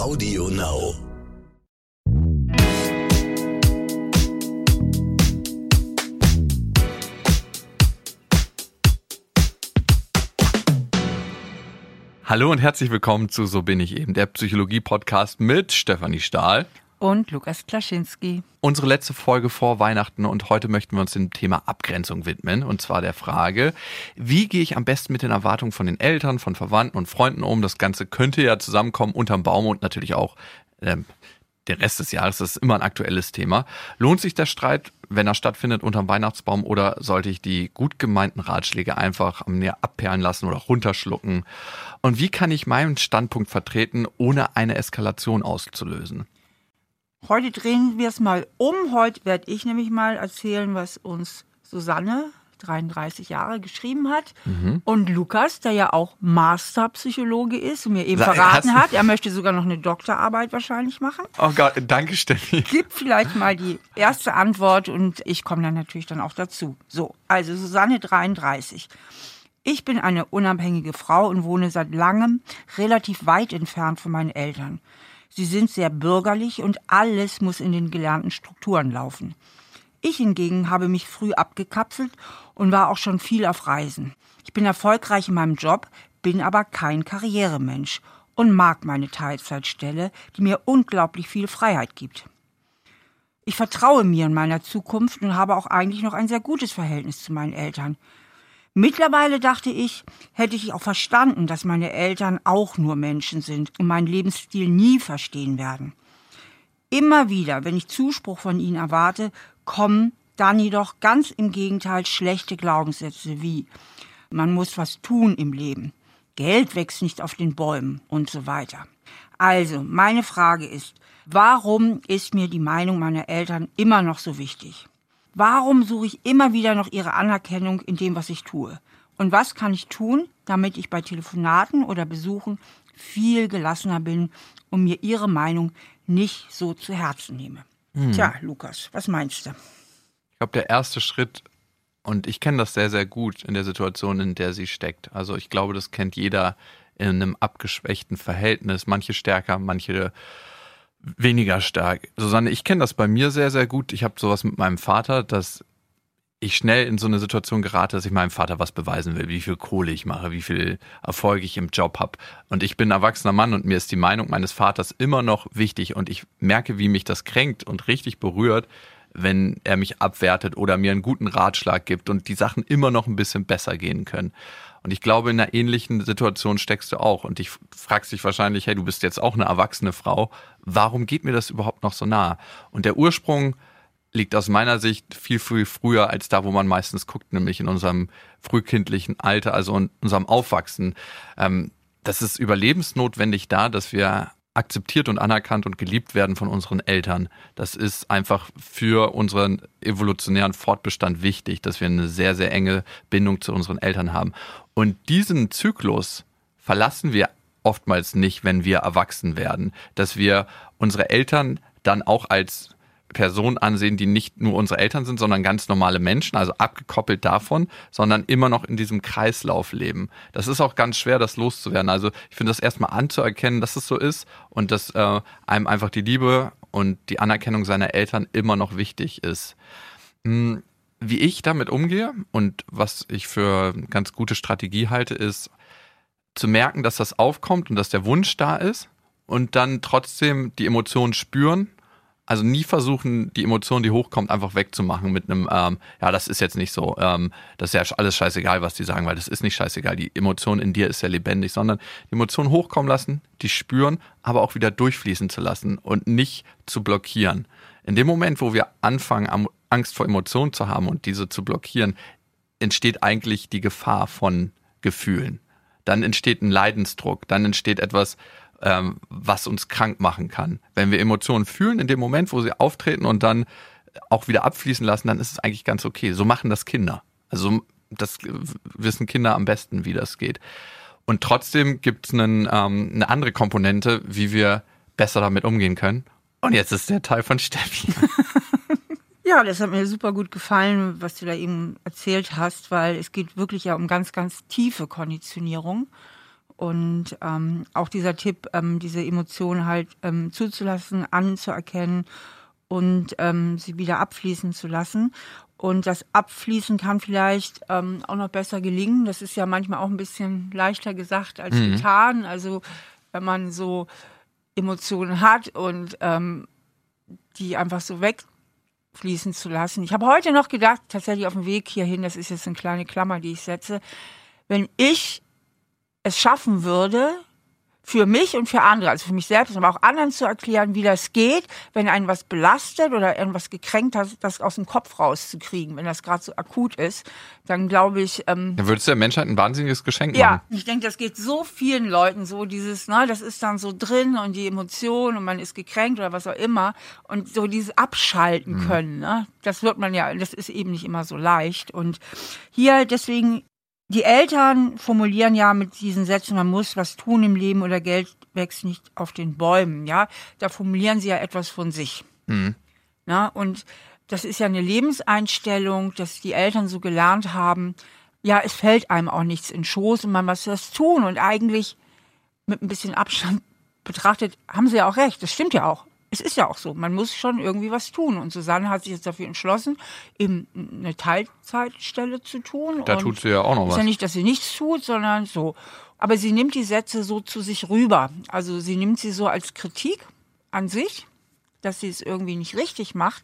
Audio Now. Hallo und herzlich willkommen zu So bin ich eben, der Psychologie-Podcast mit Stefanie Stahl. Und Lukas Klaschinski. Unsere letzte Folge vor Weihnachten und heute möchten wir uns dem Thema Abgrenzung widmen. Und zwar der Frage, wie gehe ich am besten mit den Erwartungen von den Eltern, von Verwandten und Freunden um? Das Ganze könnte ja zusammenkommen unterm Baum und natürlich auch ähm, den Rest des Jahres. Das ist immer ein aktuelles Thema. Lohnt sich der Streit, wenn er stattfindet unterm Weihnachtsbaum oder sollte ich die gut gemeinten Ratschläge einfach am Näher abperlen lassen oder runterschlucken? Und wie kann ich meinen Standpunkt vertreten, ohne eine Eskalation auszulösen? Heute drehen wir es mal um. Heute werde ich nämlich mal erzählen, was uns Susanne, 33 Jahre, geschrieben hat. Mhm. Und Lukas, der ja auch Masterpsychologe ist und mir eben Sa- verraten hat, er möchte sogar noch eine Doktorarbeit wahrscheinlich machen. Oh Gott, danke Steffi. Gib vielleicht mal die erste Antwort und ich komme dann natürlich dann auch dazu. So, also Susanne 33. Ich bin eine unabhängige Frau und wohne seit langem relativ weit entfernt von meinen Eltern. Sie sind sehr bürgerlich und alles muss in den gelernten Strukturen laufen. Ich hingegen habe mich früh abgekapselt und war auch schon viel auf Reisen. Ich bin erfolgreich in meinem Job, bin aber kein Karrieremensch und mag meine Teilzeitstelle, die mir unglaublich viel Freiheit gibt. Ich vertraue mir in meiner Zukunft und habe auch eigentlich noch ein sehr gutes Verhältnis zu meinen Eltern. Mittlerweile dachte ich, hätte ich auch verstanden, dass meine Eltern auch nur Menschen sind und meinen Lebensstil nie verstehen werden. Immer wieder, wenn ich Zuspruch von ihnen erwarte, kommen dann jedoch ganz im Gegenteil schlechte Glaubenssätze wie man muss was tun im Leben, Geld wächst nicht auf den Bäumen und so weiter. Also, meine Frage ist, warum ist mir die Meinung meiner Eltern immer noch so wichtig? Warum suche ich immer wieder noch ihre Anerkennung in dem, was ich tue? Und was kann ich tun, damit ich bei Telefonaten oder Besuchen viel gelassener bin und mir ihre Meinung nicht so zu Herzen nehme? Tja, Lukas, was meinst du? Ich glaube, der erste Schritt, und ich kenne das sehr, sehr gut in der Situation, in der sie steckt. Also ich glaube, das kennt jeder in einem abgeschwächten Verhältnis. Manche stärker, manche weniger stark. Susanne, ich kenne das bei mir sehr, sehr gut. Ich habe sowas mit meinem Vater, dass ich schnell in so eine Situation gerate, dass ich meinem Vater was beweisen will, wie viel Kohle ich mache, wie viel Erfolg ich im Job habe. Und ich bin erwachsener Mann und mir ist die Meinung meines Vaters immer noch wichtig und ich merke, wie mich das kränkt und richtig berührt, wenn er mich abwertet oder mir einen guten Ratschlag gibt und die Sachen immer noch ein bisschen besser gehen können. Und ich glaube, in einer ähnlichen Situation steckst du auch. Und ich fragst dich wahrscheinlich, hey, du bist jetzt auch eine erwachsene Frau. Warum geht mir das überhaupt noch so nah? Und der Ursprung liegt aus meiner Sicht viel, viel früher als da, wo man meistens guckt, nämlich in unserem frühkindlichen Alter, also in unserem Aufwachsen. Ähm, das ist überlebensnotwendig da, dass wir akzeptiert und anerkannt und geliebt werden von unseren Eltern. Das ist einfach für unseren evolutionären Fortbestand wichtig, dass wir eine sehr, sehr enge Bindung zu unseren Eltern haben. Und diesen Zyklus verlassen wir oftmals nicht, wenn wir erwachsen werden, dass wir unsere Eltern dann auch als Personen ansehen, die nicht nur unsere Eltern sind, sondern ganz normale Menschen, also abgekoppelt davon, sondern immer noch in diesem Kreislauf leben. Das ist auch ganz schwer, das loszuwerden. Also ich finde das erstmal anzuerkennen, dass es so ist und dass äh, einem einfach die Liebe und die Anerkennung seiner Eltern immer noch wichtig ist. Hm, Wie ich damit umgehe und was ich für eine ganz gute Strategie halte, ist zu merken, dass das aufkommt und dass der Wunsch da ist und dann trotzdem die Emotionen spüren also nie versuchen, die Emotion, die hochkommt, einfach wegzumachen mit einem, ähm, ja, das ist jetzt nicht so, ähm, das ist ja alles scheißegal, was die sagen, weil das ist nicht scheißegal. Die Emotion in dir ist ja lebendig, sondern die Emotion hochkommen lassen, die spüren, aber auch wieder durchfließen zu lassen und nicht zu blockieren. In dem Moment, wo wir anfangen, Angst vor Emotionen zu haben und diese zu blockieren, entsteht eigentlich die Gefahr von Gefühlen. Dann entsteht ein Leidensdruck, dann entsteht etwas, ähm, was uns krank machen kann. Wenn wir Emotionen fühlen, in dem Moment, wo sie auftreten und dann auch wieder abfließen lassen, dann ist es eigentlich ganz okay. So machen das Kinder. Also das wissen Kinder am besten, wie das geht. Und trotzdem gibt es ähm, eine andere Komponente, wie wir besser damit umgehen können. Und jetzt ist der Teil von Steffi. Ja, das hat mir super gut gefallen, was du da eben erzählt hast, weil es geht wirklich ja um ganz, ganz tiefe Konditionierung. Und ähm, auch dieser Tipp, ähm, diese Emotionen halt ähm, zuzulassen, anzuerkennen und ähm, sie wieder abfließen zu lassen. Und das Abfließen kann vielleicht ähm, auch noch besser gelingen. Das ist ja manchmal auch ein bisschen leichter gesagt als mhm. getan. Also wenn man so Emotionen hat und ähm, die einfach so wegfließen zu lassen. Ich habe heute noch gedacht, tatsächlich auf dem Weg hierhin, das ist jetzt eine kleine Klammer, die ich setze, wenn ich es schaffen würde, für mich und für andere, also für mich selbst, aber auch anderen zu erklären, wie das geht, wenn einen was belastet oder irgendwas gekränkt hat, das aus dem Kopf rauszukriegen, wenn das gerade so akut ist, dann glaube ich. Ähm, dann würdest du der Menschheit ein wahnsinniges Geschenk machen. Ja, ich denke, das geht so vielen Leuten so, dieses, ne, das ist dann so drin und die Emotion und man ist gekränkt oder was auch immer und so dieses Abschalten mhm. können, ne, das wird man ja, das ist eben nicht immer so leicht und hier deswegen die Eltern formulieren ja mit diesen Sätzen, man muss was tun im Leben oder Geld wächst nicht auf den Bäumen, ja. Da formulieren sie ja etwas von sich. Mhm. Na, und das ist ja eine Lebenseinstellung, dass die Eltern so gelernt haben, ja, es fällt einem auch nichts in Schoß und man muss das tun. Und eigentlich mit ein bisschen Abstand betrachtet, haben sie ja auch recht. Das stimmt ja auch es ist ja auch so, man muss schon irgendwie was tun. Und Susanne hat sich jetzt dafür entschlossen, eben eine Teilzeitstelle zu tun. Da und tut sie ja auch noch was. Ist ja nicht, dass sie nichts tut, sondern so. Aber sie nimmt die Sätze so zu sich rüber. Also sie nimmt sie so als Kritik an sich, dass sie es irgendwie nicht richtig macht.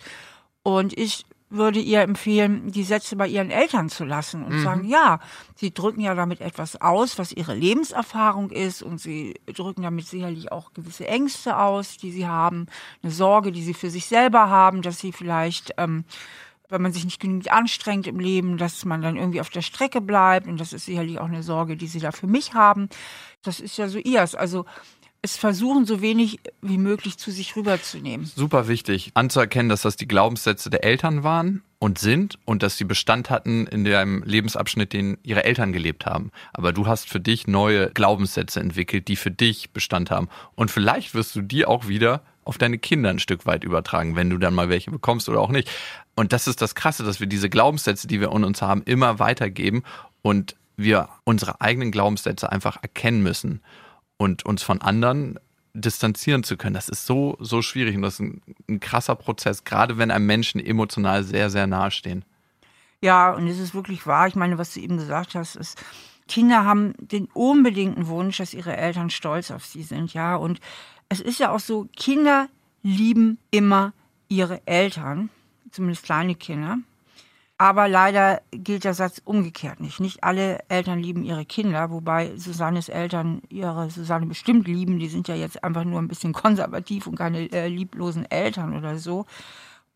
Und ich würde ihr empfehlen, die Sätze bei ihren Eltern zu lassen und mhm. sagen, ja, sie drücken ja damit etwas aus, was ihre Lebenserfahrung ist und sie drücken damit sicherlich auch gewisse Ängste aus, die sie haben, eine Sorge, die sie für sich selber haben, dass sie vielleicht, ähm, wenn man sich nicht genügend anstrengt im Leben, dass man dann irgendwie auf der Strecke bleibt und das ist sicherlich auch eine Sorge, die sie da für mich haben. Das ist ja so ihrs. Also es versuchen, so wenig wie möglich zu sich rüberzunehmen. Super wichtig, anzuerkennen, dass das die Glaubenssätze der Eltern waren und sind und dass sie Bestand hatten in dem Lebensabschnitt, den ihre Eltern gelebt haben. Aber du hast für dich neue Glaubenssätze entwickelt, die für dich Bestand haben. Und vielleicht wirst du die auch wieder auf deine Kinder ein Stück weit übertragen, wenn du dann mal welche bekommst oder auch nicht. Und das ist das Krasse, dass wir diese Glaubenssätze, die wir in uns haben, immer weitergeben und wir unsere eigenen Glaubenssätze einfach erkennen müssen und uns von anderen distanzieren zu können. Das ist so, so schwierig und das ist ein, ein krasser Prozess, gerade wenn einem Menschen emotional sehr, sehr nahe stehen. Ja, und es ist wirklich wahr. Ich meine, was du eben gesagt hast, ist, Kinder haben den unbedingten Wunsch, dass ihre Eltern stolz auf sie sind, ja. Und es ist ja auch so, Kinder lieben immer ihre Eltern, zumindest kleine Kinder. Aber leider gilt der Satz umgekehrt nicht. Nicht alle Eltern lieben ihre Kinder, wobei Susannes Eltern ihre Susanne bestimmt lieben. Die sind ja jetzt einfach nur ein bisschen konservativ und keine äh, lieblosen Eltern oder so.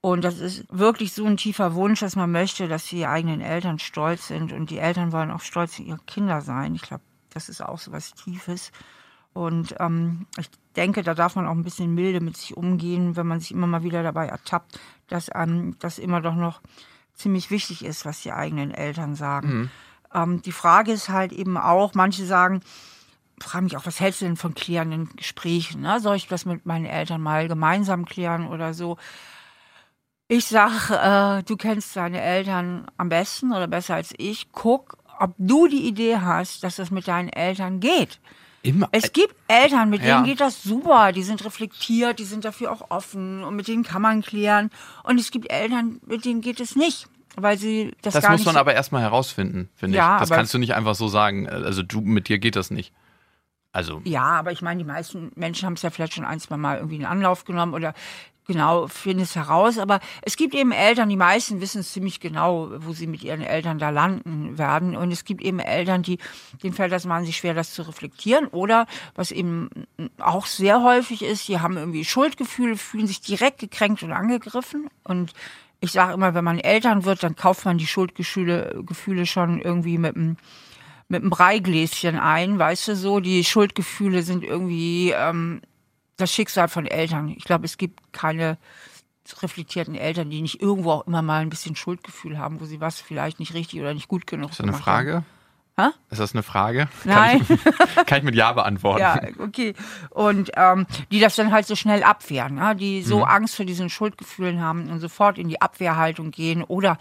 Und das ist wirklich so ein tiefer Wunsch, dass man möchte, dass die eigenen Eltern stolz sind. Und die Eltern wollen auch stolz auf ihre Kinder sein. Ich glaube, das ist auch so was Tiefes. Und ähm, ich denke, da darf man auch ein bisschen milde mit sich umgehen, wenn man sich immer mal wieder dabei ertappt, dass ähm, das immer doch noch ziemlich wichtig ist, was die eigenen Eltern sagen. Mhm. Ähm, die Frage ist halt eben auch, manche sagen, frage mich auch, was hältst du denn von klärenden Gesprächen? Ne? Soll ich das mit meinen Eltern mal gemeinsam klären oder so? Ich sag, äh, du kennst deine Eltern am besten oder besser als ich. Guck, ob du die Idee hast, dass das mit deinen Eltern geht. Immer. Es gibt Eltern, mit ja. denen geht das super. Die sind reflektiert, die sind dafür auch offen und mit denen kann man klären. Und es gibt Eltern, mit denen geht es nicht. Weil sie das, das gar muss man aber erstmal herausfinden, finde ja, ich. Das kannst du nicht einfach so sagen. Also du, mit dir geht das nicht. Also. Ja, aber ich meine, die meisten Menschen haben es ja vielleicht schon ein, zwei Mal irgendwie in Anlauf genommen oder genau, finden es heraus. Aber es gibt eben Eltern, die meisten wissen es ziemlich genau, wo sie mit ihren Eltern da landen werden. Und es gibt eben Eltern, die, denen fällt das wahnsinnig schwer, das zu reflektieren. Oder was eben auch sehr häufig ist, die haben irgendwie Schuldgefühle, fühlen sich direkt gekränkt und angegriffen. Und ich sage immer, wenn man Eltern wird, dann kauft man die Schuldgefühle Gefühle schon irgendwie mit einem mit einem Breigläschen ein, weißt du so. Die Schuldgefühle sind irgendwie ähm, das Schicksal von Eltern. Ich glaube, es gibt keine reflektierten Eltern, die nicht irgendwo auch immer mal ein bisschen Schuldgefühl haben, wo sie was vielleicht nicht richtig oder nicht gut genug Ist das eine Frage? Ha? Ist das eine Frage? Nein. Kann ich, kann ich mit Ja beantworten. Ja, okay. Und ähm, die das dann halt so schnell abwehren, ne? die so mhm. Angst vor diesen Schuldgefühlen haben und sofort in die Abwehrhaltung gehen oder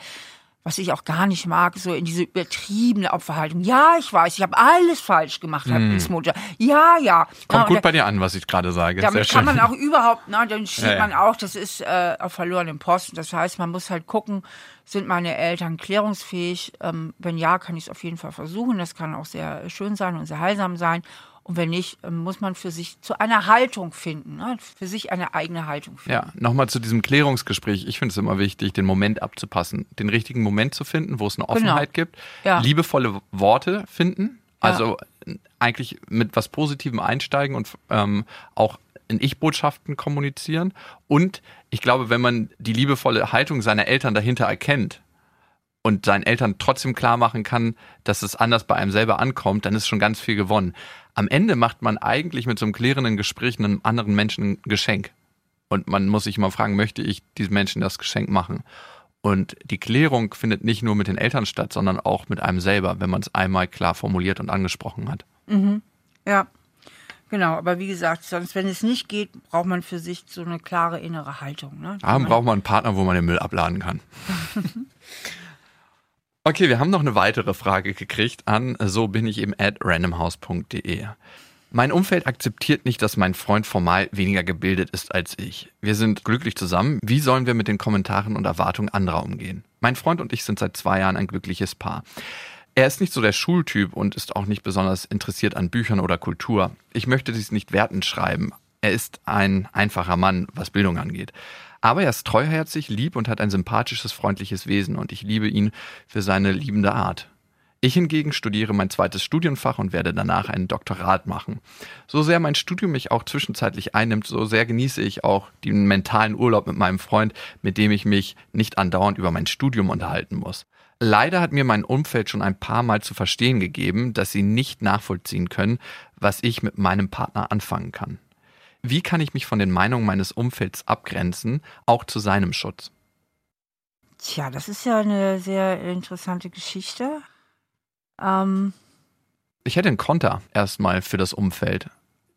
was ich auch gar nicht mag, so in diese übertriebene Opferhaltung. Ja, ich weiß, ich habe alles falsch gemacht mm. als Mutter. Ja, ja. Kommt ja, gut da, bei dir an, was ich gerade sage. Damit kann man auch überhaupt, na, dann steht ja, man auch, das ist äh, auf verlorenem Posten. Das heißt, man muss halt gucken, sind meine Eltern klärungsfähig? Ähm, wenn ja, kann ich es auf jeden Fall versuchen. Das kann auch sehr schön sein und sehr heilsam sein. Und wenn nicht, ähm, muss man für sich zu einer Haltung finden, ne? für sich eine eigene Haltung finden. Ja, nochmal zu diesem Klärungsgespräch. Ich finde es immer wichtig, den Moment abzupassen, den richtigen Moment zu finden, wo es eine genau. Offenheit genau. gibt, ja. liebevolle Worte finden, also ja. eigentlich mit was Positivem einsteigen und ähm, auch in Ich-Botschaften kommunizieren. Und ich glaube, wenn man die liebevolle Haltung seiner Eltern dahinter erkennt, und seinen Eltern trotzdem klar machen kann, dass es anders bei einem selber ankommt, dann ist schon ganz viel gewonnen am Ende macht man eigentlich mit so einem klärenden Gespräch einem anderen Menschen ein Geschenk. Und man muss sich mal fragen, möchte ich diesem Menschen das Geschenk machen? Und die Klärung findet nicht nur mit den Eltern statt, sondern auch mit einem selber, wenn man es einmal klar formuliert und angesprochen hat. Mhm. Ja, genau. Aber wie gesagt, sonst, wenn es nicht geht, braucht man für sich so eine klare innere Haltung. Ne? Dann braucht man einen Partner, wo man den Müll abladen kann. Okay, wir haben noch eine weitere Frage gekriegt an so bin ich eben at randomhouse.de. Mein Umfeld akzeptiert nicht, dass mein Freund formal weniger gebildet ist als ich. Wir sind glücklich zusammen. Wie sollen wir mit den Kommentaren und Erwartungen anderer umgehen? Mein Freund und ich sind seit zwei Jahren ein glückliches Paar. Er ist nicht so der Schultyp und ist auch nicht besonders interessiert an Büchern oder Kultur. Ich möchte dies nicht wertend schreiben. Er ist ein einfacher Mann, was Bildung angeht. Aber er ist treuherzig, lieb und hat ein sympathisches, freundliches Wesen und ich liebe ihn für seine liebende Art. Ich hingegen studiere mein zweites Studienfach und werde danach ein Doktorat machen. So sehr mein Studium mich auch zwischenzeitlich einnimmt, so sehr genieße ich auch den mentalen Urlaub mit meinem Freund, mit dem ich mich nicht andauernd über mein Studium unterhalten muss. Leider hat mir mein Umfeld schon ein paar Mal zu verstehen gegeben, dass sie nicht nachvollziehen können, was ich mit meinem Partner anfangen kann. Wie kann ich mich von den Meinungen meines Umfelds abgrenzen, auch zu seinem Schutz? Tja, das ist ja eine sehr interessante Geschichte. Ähm ich hätte einen Konter erstmal für das Umfeld.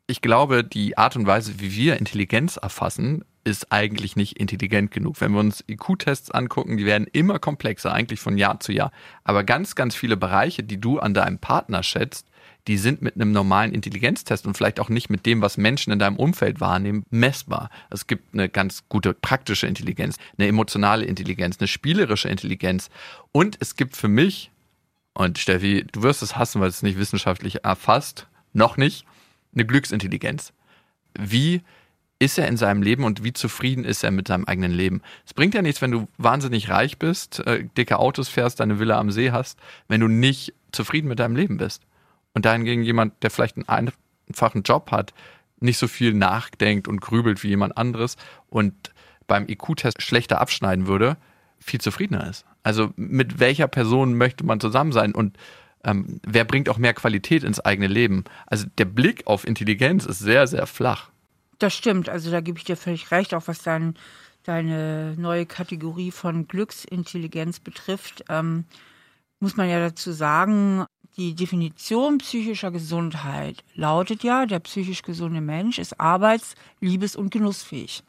Ich glaube, die Art und Weise, wie wir Intelligenz erfassen, ist eigentlich nicht intelligent genug. Wenn wir uns IQ-Tests angucken, die werden immer komplexer, eigentlich von Jahr zu Jahr. Aber ganz, ganz viele Bereiche, die du an deinem Partner schätzt, die sind mit einem normalen Intelligenztest und vielleicht auch nicht mit dem, was Menschen in deinem Umfeld wahrnehmen, messbar. Es gibt eine ganz gute praktische Intelligenz, eine emotionale Intelligenz, eine spielerische Intelligenz und es gibt für mich, und Steffi, du wirst es hassen, weil es nicht wissenschaftlich erfasst, noch nicht, eine Glücksintelligenz. Wie ist er in seinem Leben und wie zufrieden ist er mit seinem eigenen Leben. Es bringt ja nichts, wenn du wahnsinnig reich bist, äh, dicke Autos fährst, deine Villa am See hast, wenn du nicht zufrieden mit deinem Leben bist. Und dahingegen jemand, der vielleicht einen einfachen Job hat, nicht so viel nachdenkt und grübelt wie jemand anderes und beim IQ-Test schlechter abschneiden würde, viel zufriedener ist. Also mit welcher Person möchte man zusammen sein und ähm, wer bringt auch mehr Qualität ins eigene Leben? Also der Blick auf Intelligenz ist sehr, sehr flach. Das stimmt, also da gebe ich dir völlig recht, auch was dein, deine neue Kategorie von Glücksintelligenz betrifft. Ähm, muss man ja dazu sagen, die Definition psychischer Gesundheit lautet ja, der psychisch gesunde Mensch ist arbeits-, liebes- und genussfähig.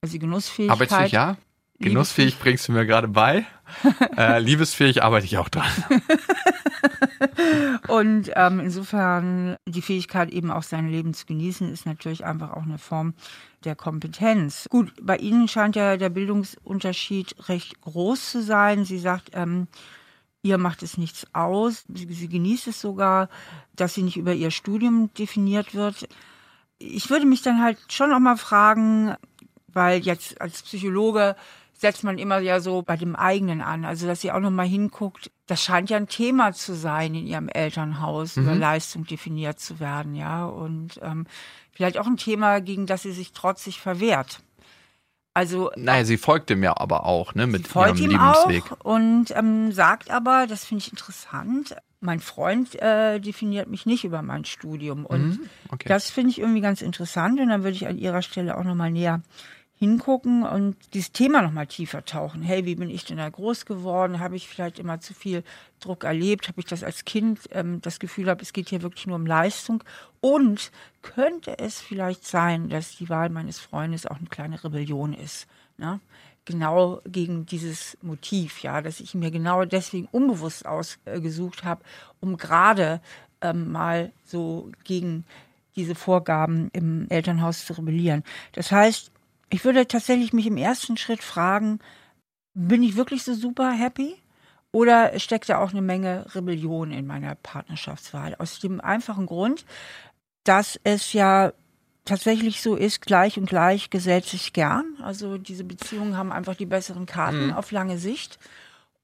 Also die Genussfähigkeit. Arbeitsfähig, ja. Genussfähig bringst du mir gerade bei. äh, liebesfähig arbeite ich auch dran. und ähm, insofern die Fähigkeit eben auch sein Leben zu genießen ist natürlich einfach auch eine Form der Kompetenz. Gut, bei Ihnen scheint ja der Bildungsunterschied recht groß zu sein. Sie sagt, ähm, Ihr macht es nichts aus. Sie, sie genießt es sogar, dass sie nicht über ihr Studium definiert wird. Ich würde mich dann halt schon auch mal fragen, weil jetzt als Psychologe setzt man immer ja so bei dem eigenen an. Also, dass sie auch noch mal hinguckt. Das scheint ja ein Thema zu sein in ihrem Elternhaus, mhm. über Leistung definiert zu werden, ja. Und ähm, vielleicht auch ein Thema, gegen das sie sich trotzig verwehrt. Also naja, sie folgt ihm ja aber auch, ne, mit ihrem ihm Lebensweg. Auch und ähm, sagt aber, das finde ich interessant, mein Freund äh, definiert mich nicht über mein Studium. Und mhm, okay. das finde ich irgendwie ganz interessant. Und dann würde ich an ihrer Stelle auch nochmal näher hingucken und dieses Thema nochmal tiefer tauchen. Hey, wie bin ich denn da groß geworden? Habe ich vielleicht immer zu viel Druck erlebt? Habe ich das als Kind ähm, das Gefühl habe, es geht hier wirklich nur um Leistung? Und könnte es vielleicht sein, dass die Wahl meines Freundes auch eine kleine Rebellion ist? Ne? genau gegen dieses Motiv, ja, dass ich mir genau deswegen unbewusst ausgesucht habe, um gerade ähm, mal so gegen diese Vorgaben im Elternhaus zu rebellieren. Das heißt, ich würde tatsächlich mich im ersten Schritt fragen, bin ich wirklich so super happy? Oder steckt da auch eine Menge Rebellion in meiner Partnerschaftswahl? Aus dem einfachen Grund, dass es ja tatsächlich so ist, gleich und gleich gesellt sich gern. Also diese Beziehungen haben einfach die besseren Karten mhm. auf lange Sicht.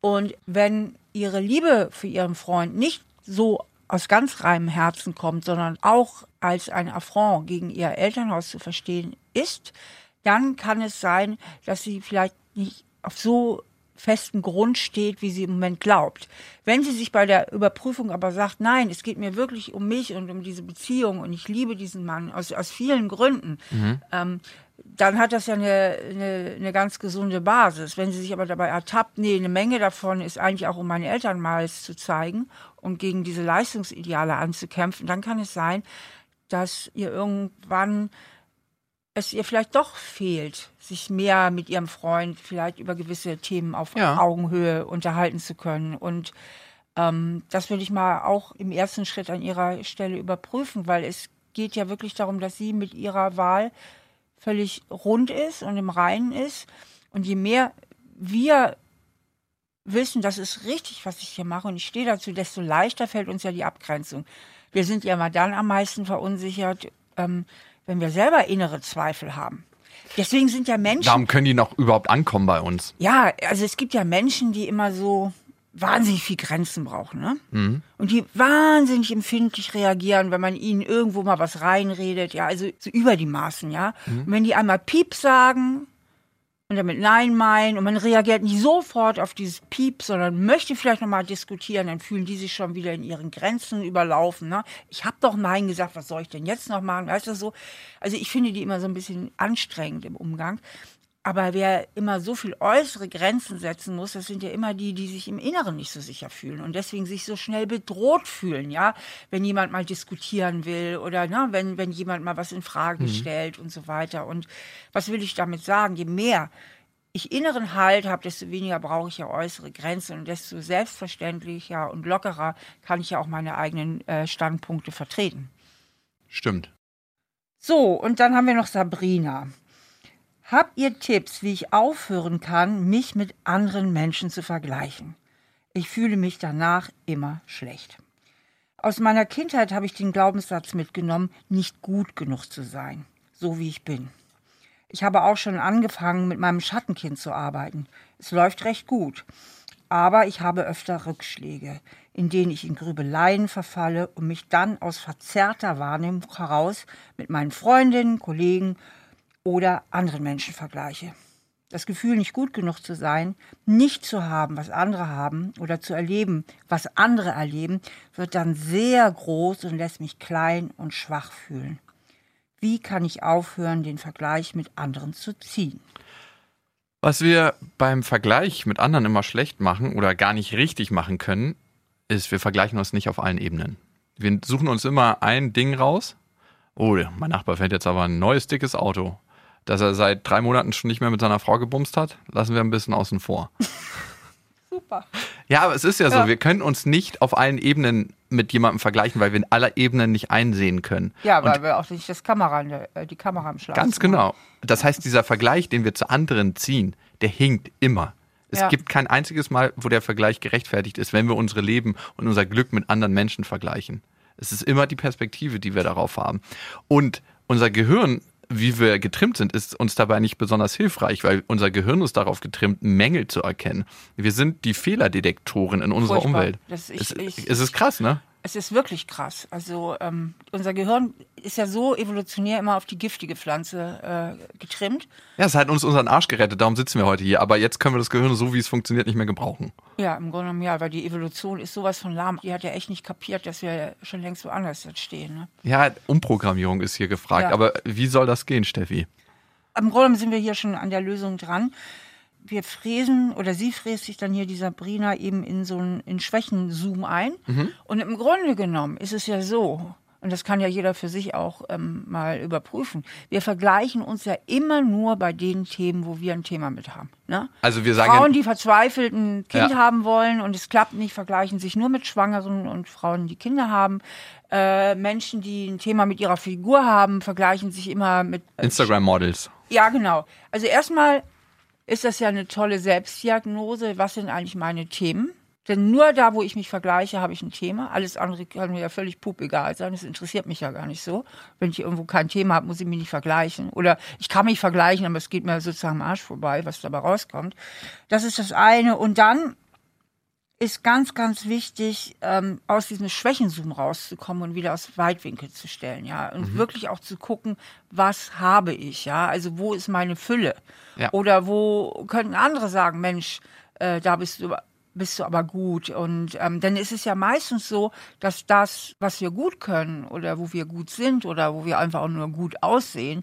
Und wenn ihre Liebe für ihren Freund nicht so aus ganz reinem Herzen kommt, sondern auch als ein Affront gegen ihr Elternhaus zu verstehen ist, dann kann es sein, dass sie vielleicht nicht auf so festen Grund steht, wie sie im Moment glaubt. Wenn sie sich bei der Überprüfung aber sagt, nein, es geht mir wirklich um mich und um diese Beziehung und ich liebe diesen Mann aus, aus vielen Gründen, mhm. ähm, dann hat das ja eine, eine, eine ganz gesunde Basis. Wenn sie sich aber dabei ertappt, nee, eine Menge davon ist eigentlich auch, um meine Eltern mal zu zeigen und gegen diese Leistungsideale anzukämpfen, dann kann es sein, dass ihr irgendwann es ihr vielleicht doch fehlt, sich mehr mit ihrem Freund vielleicht über gewisse Themen auf ja. Augenhöhe unterhalten zu können. Und ähm, das würde ich mal auch im ersten Schritt an ihrer Stelle überprüfen, weil es geht ja wirklich darum, dass sie mit ihrer Wahl völlig rund ist und im Reinen ist. Und je mehr wir wissen, das ist richtig, was ich hier mache und ich stehe dazu, desto leichter fällt uns ja die Abgrenzung. Wir sind ja mal dann am meisten verunsichert, ähm, wenn wir selber innere Zweifel haben. Deswegen sind ja Menschen. Warum können die noch überhaupt ankommen bei uns? Ja, also es gibt ja Menschen, die immer so wahnsinnig viel Grenzen brauchen, ne? Mhm. Und die wahnsinnig empfindlich reagieren, wenn man ihnen irgendwo mal was reinredet, ja, also so über die Maßen, ja. Mhm. Und wenn die einmal Piep sagen, und damit Nein meinen und man reagiert nicht sofort auf dieses Piep, sondern möchte vielleicht nochmal diskutieren, dann fühlen die sich schon wieder in ihren Grenzen überlaufen. Ne? Ich habe doch Nein gesagt, was soll ich denn jetzt noch machen? Weißt du so? Also ich finde die immer so ein bisschen anstrengend im Umgang. Aber wer immer so viel äußere Grenzen setzen muss, das sind ja immer die, die sich im Inneren nicht so sicher fühlen und deswegen sich so schnell bedroht fühlen, ja, wenn jemand mal diskutieren will oder ne, wenn, wenn jemand mal was in Frage mhm. stellt und so weiter. Und was will ich damit sagen? Je mehr ich inneren Halt habe, desto weniger brauche ich ja äußere Grenzen und desto selbstverständlicher und lockerer kann ich ja auch meine eigenen äh, Standpunkte vertreten. Stimmt. So, und dann haben wir noch Sabrina. Habt ihr Tipps, wie ich aufhören kann, mich mit anderen Menschen zu vergleichen? Ich fühle mich danach immer schlecht. Aus meiner Kindheit habe ich den Glaubenssatz mitgenommen, nicht gut genug zu sein, so wie ich bin. Ich habe auch schon angefangen, mit meinem Schattenkind zu arbeiten. Es läuft recht gut. Aber ich habe öfter Rückschläge, in denen ich in Grübeleien verfalle und mich dann aus verzerrter Wahrnehmung heraus mit meinen Freundinnen, Kollegen oder anderen Menschen vergleiche. Das Gefühl, nicht gut genug zu sein, nicht zu haben, was andere haben oder zu erleben, was andere erleben, wird dann sehr groß und lässt mich klein und schwach fühlen. Wie kann ich aufhören, den Vergleich mit anderen zu ziehen? Was wir beim Vergleich mit anderen immer schlecht machen oder gar nicht richtig machen können, ist, wir vergleichen uns nicht auf allen Ebenen. Wir suchen uns immer ein Ding raus. Oh, mein Nachbar fährt jetzt aber ein neues, dickes Auto dass er seit drei Monaten schon nicht mehr mit seiner Frau gebumst hat, lassen wir ein bisschen außen vor. Super. Ja, aber es ist ja so, ja. wir können uns nicht auf allen Ebenen mit jemandem vergleichen, weil wir in aller Ebenen nicht einsehen können. Ja, weil Und wir auch nicht das Kamera, äh, die Kamera im Schlaf Ganz genau. Das heißt, dieser Vergleich, den wir zu anderen ziehen, der hinkt immer. Es ja. gibt kein einziges Mal, wo der Vergleich gerechtfertigt ist, wenn wir unsere Leben und unser Glück mit anderen Menschen vergleichen. Es ist immer die Perspektive, die wir darauf haben. Und unser Gehirn wie wir getrimmt sind, ist uns dabei nicht besonders hilfreich, weil unser Gehirn ist darauf getrimmt, Mängel zu erkennen. Wir sind die Fehlerdetektoren in unserer Furchtbar. Umwelt. Das, ich, es, ich, es ist krass, ne? Es ist wirklich krass. Also ähm, unser Gehirn ist ja so evolutionär immer auf die giftige Pflanze äh, getrimmt. Ja, es hat uns unseren Arsch gerettet, darum sitzen wir heute hier. Aber jetzt können wir das Gehirn so, wie es funktioniert, nicht mehr gebrauchen. Ja, im Grunde genommen ja, weil die Evolution ist sowas von lahm. Die hat ja echt nicht kapiert, dass wir schon längst woanders jetzt stehen. Ne? Ja, Umprogrammierung ist hier gefragt. Ja. Aber wie soll das gehen, Steffi? Im Grunde sind wir hier schon an der Lösung dran wir fräsen oder sie fräst sich dann hier die Sabrina eben in so einen in Schwächenzoom ein. Mhm. Und im Grunde genommen ist es ja so, und das kann ja jeder für sich auch ähm, mal überprüfen. Wir vergleichen uns ja immer nur bei den Themen, wo wir ein Thema mit haben. Ne? Also wir sagen Frauen, die verzweifelt ein Kind ja. haben wollen und es klappt nicht, vergleichen sich nur mit Schwangeren und Frauen, die Kinder haben. Äh, Menschen, die ein Thema mit ihrer Figur haben, vergleichen sich immer mit äh, Instagram-Models. Ja, genau. Also erstmal ist das ja eine tolle Selbstdiagnose. Was sind eigentlich meine Themen? Denn nur da, wo ich mich vergleiche, habe ich ein Thema. Alles andere kann mir ja völlig pupegal sein. Das interessiert mich ja gar nicht so. Wenn ich irgendwo kein Thema habe, muss ich mich nicht vergleichen. Oder ich kann mich vergleichen, aber es geht mir sozusagen am Arsch vorbei, was dabei rauskommt. Das ist das eine. Und dann ist ganz, ganz wichtig, ähm, aus diesem Schwächenzoom rauszukommen und wieder aus Weitwinkel zu stellen, ja. Und mhm. wirklich auch zu gucken, was habe ich, ja. Also wo ist meine Fülle? Ja. Oder wo könnten andere sagen, Mensch, äh, da bist du bist du aber gut. Und ähm, dann ist es ja meistens so, dass das, was wir gut können oder wo wir gut sind oder wo wir einfach auch nur gut aussehen,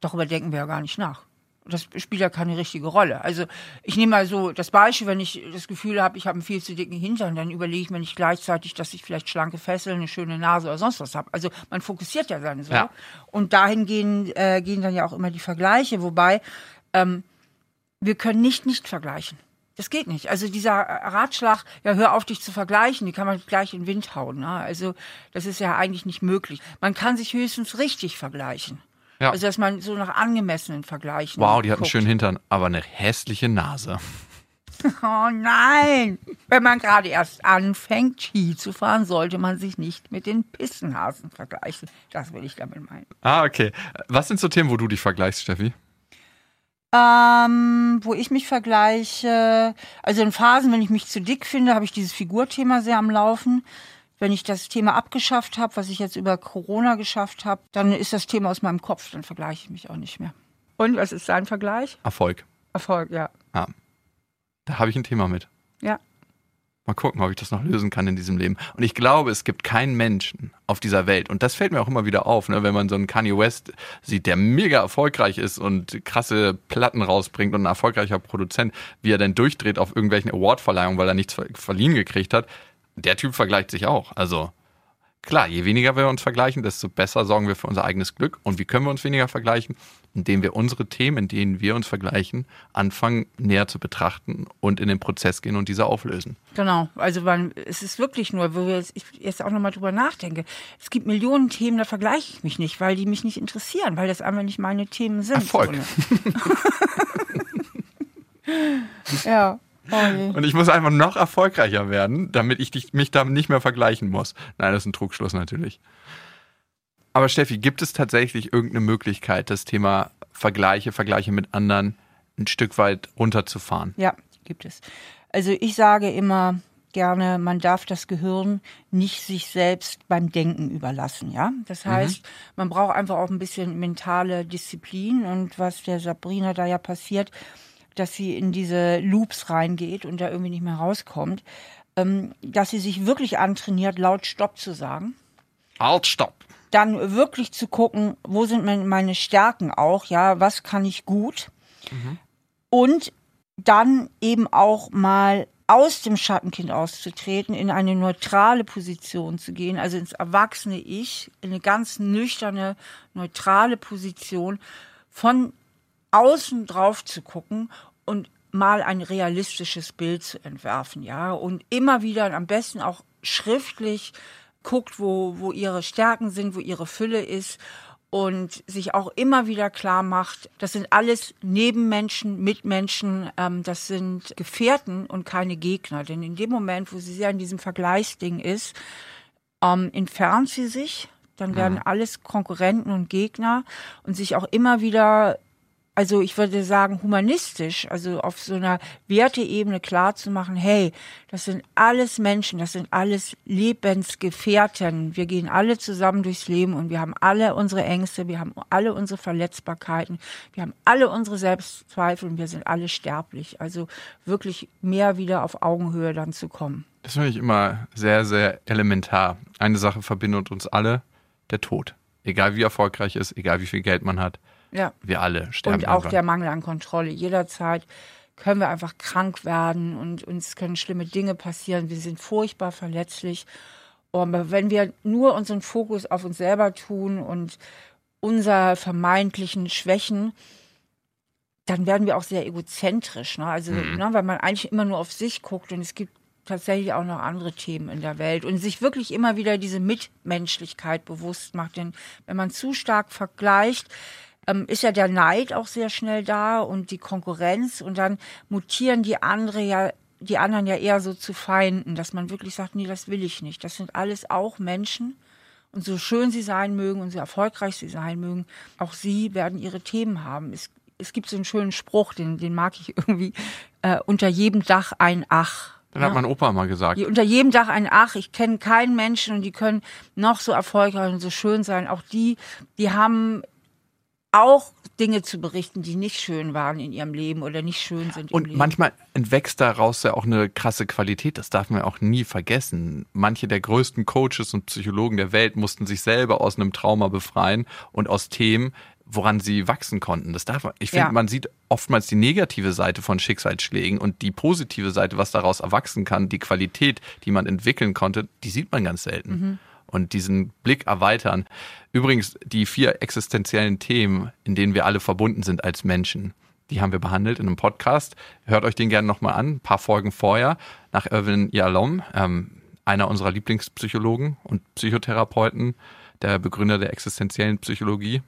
darüber denken wir ja gar nicht nach. Das spielt ja keine richtige Rolle. Also ich nehme mal so das Beispiel, wenn ich das Gefühl habe, ich habe einen viel zu dicken Hintern, dann überlege ich mir nicht gleichzeitig, dass ich vielleicht schlanke Fesseln, eine schöne Nase oder sonst was habe. Also man fokussiert ja dann so. Ja. Und dahin gehen, äh, gehen dann ja auch immer die Vergleiche, wobei ähm, wir können nicht nicht vergleichen. Das geht nicht. Also dieser Ratschlag, ja, hör auf, dich zu vergleichen, die kann man gleich in den Wind hauen. Ne? Also das ist ja eigentlich nicht möglich. Man kann sich höchstens richtig vergleichen. Ja. Also dass man so nach angemessenen Vergleichen. Wow, die hat einen schönen Hintern, aber eine hässliche Nase. Oh nein! Wenn man gerade erst anfängt, Ski zu fahren, sollte man sich nicht mit den Pissenhasen vergleichen. Das will ich damit meinen. Ah, okay. Was sind so Themen, wo du dich vergleichst, Steffi? Ähm, wo ich mich vergleiche, also in Phasen, wenn ich mich zu dick finde, habe ich dieses Figurthema sehr am Laufen. Wenn ich das Thema abgeschafft habe, was ich jetzt über Corona geschafft habe, dann ist das Thema aus meinem Kopf, dann vergleiche ich mich auch nicht mehr. Und was ist dein Vergleich? Erfolg. Erfolg, ja. ja. Da habe ich ein Thema mit. Ja. Mal gucken, ob ich das noch lösen kann in diesem Leben. Und ich glaube, es gibt keinen Menschen auf dieser Welt. Und das fällt mir auch immer wieder auf, ne, wenn man so einen Kanye West sieht, der mega erfolgreich ist und krasse Platten rausbringt und ein erfolgreicher Produzent, wie er dann durchdreht auf irgendwelchen Awardverleihungen, weil er nichts verliehen gekriegt hat. Der Typ vergleicht sich auch. Also Klar, je weniger wir uns vergleichen, desto besser sorgen wir für unser eigenes Glück. Und wie können wir uns weniger vergleichen? Indem wir unsere Themen, in denen wir uns vergleichen, anfangen näher zu betrachten und in den Prozess gehen und diese auflösen. Genau, also man, es ist wirklich nur, wo wir ich jetzt auch nochmal drüber nachdenke, es gibt Millionen Themen, da vergleiche ich mich nicht, weil die mich nicht interessieren, weil das einfach nicht meine Themen sind. Erfolg. ja. Und ich muss einfach noch erfolgreicher werden, damit ich dich, mich da nicht mehr vergleichen muss. Nein, das ist ein Trugschluss natürlich. Aber Steffi, gibt es tatsächlich irgendeine Möglichkeit, das Thema Vergleiche, Vergleiche mit anderen ein Stück weit runterzufahren? Ja, gibt es. Also ich sage immer gerne, man darf das Gehirn nicht sich selbst beim Denken überlassen, ja. Das mhm. heißt, mhm. man braucht einfach auch ein bisschen mentale Disziplin und was der Sabrina da ja passiert, dass sie in diese Loops reingeht und da irgendwie nicht mehr rauskommt, ähm, dass sie sich wirklich antrainiert, laut Stopp zu sagen. Halt, Stopp. Dann wirklich zu gucken, wo sind meine Stärken auch, ja, was kann ich gut. Mhm. Und dann eben auch mal aus dem Schattenkind auszutreten, in eine neutrale Position zu gehen, also ins erwachsene Ich, in eine ganz nüchterne, neutrale Position, von außen drauf zu gucken und mal ein realistisches Bild zu entwerfen, ja, und immer wieder am besten auch schriftlich guckt, wo, wo ihre Stärken sind, wo ihre Fülle ist und sich auch immer wieder klar macht, das sind alles Nebenmenschen, Mitmenschen, ähm, das sind Gefährten und keine Gegner. Denn in dem Moment, wo sie sehr in diesem Vergleichsding ist, ähm, entfernt sie sich, dann werden alles Konkurrenten und Gegner und sich auch immer wieder also ich würde sagen, humanistisch, also auf so einer Werteebene klar zu machen, hey, das sind alles Menschen, das sind alles Lebensgefährten. Wir gehen alle zusammen durchs Leben und wir haben alle unsere Ängste, wir haben alle unsere Verletzbarkeiten, wir haben alle unsere Selbstzweifel und wir sind alle sterblich. Also wirklich mehr wieder auf Augenhöhe dann zu kommen. Das finde ich immer sehr, sehr elementar. Eine Sache verbindet uns alle, der Tod. Egal wie erfolgreich ist, egal wie viel Geld man hat ja. Wir alle sterben. Und auch irgendwann. der Mangel an Kontrolle. Jederzeit können wir einfach krank werden und uns können schlimme Dinge passieren. Wir sind furchtbar verletzlich. Aber wenn wir nur unseren Fokus auf uns selber tun und unser vermeintlichen Schwächen, dann werden wir auch sehr egozentrisch. Ne? Also, mhm. ne, weil man eigentlich immer nur auf sich guckt und es gibt tatsächlich auch noch andere Themen in der Welt und sich wirklich immer wieder diese Mitmenschlichkeit bewusst macht. Denn wenn man zu stark vergleicht, ähm, ist ja der Neid auch sehr schnell da und die Konkurrenz und dann mutieren die andere ja die anderen ja eher so zu Feinden, dass man wirklich sagt, nee, das will ich nicht. Das sind alles auch Menschen. Und so schön sie sein mögen und so erfolgreich sie sein mögen, auch sie werden ihre Themen haben. Es, es gibt so einen schönen Spruch, den, den mag ich irgendwie, äh, unter jedem Dach ein Ach. Den hat mein Opa mal gesagt. Unter jedem Dach ein Ach. Ich kenne keinen Menschen und die können noch so erfolgreich und so schön sein. Auch die, die haben auch Dinge zu berichten, die nicht schön waren in ihrem Leben oder nicht schön sind. Und Leben. manchmal entwächst daraus ja auch eine krasse Qualität. Das darf man auch nie vergessen. Manche der größten Coaches und Psychologen der Welt mussten sich selber aus einem Trauma befreien und aus Themen, woran sie wachsen konnten. Das darf man. Ich finde, ja. man sieht oftmals die negative Seite von Schicksalsschlägen und die positive Seite, was daraus erwachsen kann, die Qualität, die man entwickeln konnte, die sieht man ganz selten. Mhm. Und diesen Blick erweitern. Übrigens, die vier existenziellen Themen, in denen wir alle verbunden sind als Menschen, die haben wir behandelt in einem Podcast. Hört euch den gerne nochmal an, ein paar Folgen vorher, nach Irwin Yalom, ähm, einer unserer Lieblingspsychologen und Psychotherapeuten, der Begründer der existenziellen Psychologie.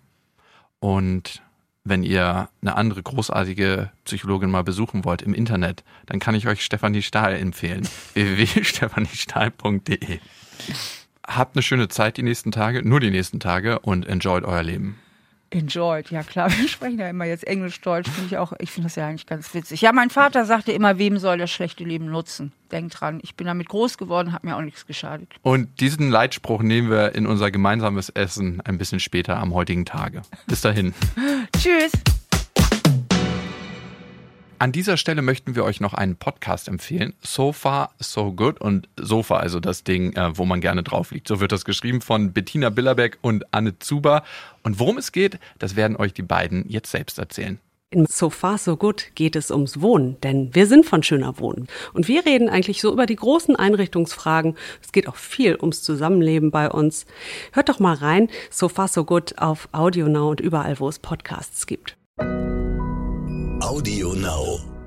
Und wenn ihr eine andere großartige Psychologin mal besuchen wollt im Internet, dann kann ich euch Stefanie Stahl empfehlen. www.stefaniestahl.de. Habt eine schöne Zeit die nächsten Tage, nur die nächsten Tage und enjoyt euer Leben. Enjoyed, ja klar, wir sprechen ja immer jetzt Englisch-Deutsch, finde ich auch, ich finde das ja eigentlich ganz witzig. Ja, mein Vater sagte immer, wem soll das schlechte Leben nutzen? Denkt dran, ich bin damit groß geworden, hat mir auch nichts geschadet. Und diesen Leitspruch nehmen wir in unser gemeinsames Essen ein bisschen später am heutigen Tage. Bis dahin. Tschüss. An dieser Stelle möchten wir euch noch einen Podcast empfehlen. So far, so good. Und Sofa, also das Ding, äh, wo man gerne drauf liegt. So wird das geschrieben von Bettina Billerbeck und Anne Zuber. Und worum es geht, das werden euch die beiden jetzt selbst erzählen. In So Far So Good geht es ums Wohnen, denn wir sind von schöner Wohnen. Und wir reden eigentlich so über die großen Einrichtungsfragen. Es geht auch viel ums Zusammenleben bei uns. Hört doch mal rein, So Far So Good auf Audio Now und überall, wo es Podcasts gibt. Audio Now.